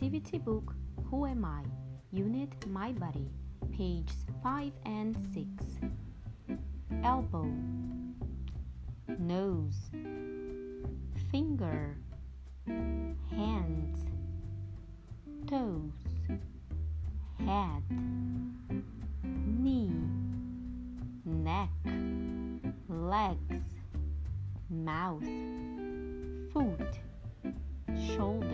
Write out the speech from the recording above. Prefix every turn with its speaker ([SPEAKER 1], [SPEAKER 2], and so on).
[SPEAKER 1] Activity Book Who Am I? Unit My Body, pages 5 and 6. Elbow, nose, finger, hands, toes, head, knee, neck, legs, mouth, foot, shoulder.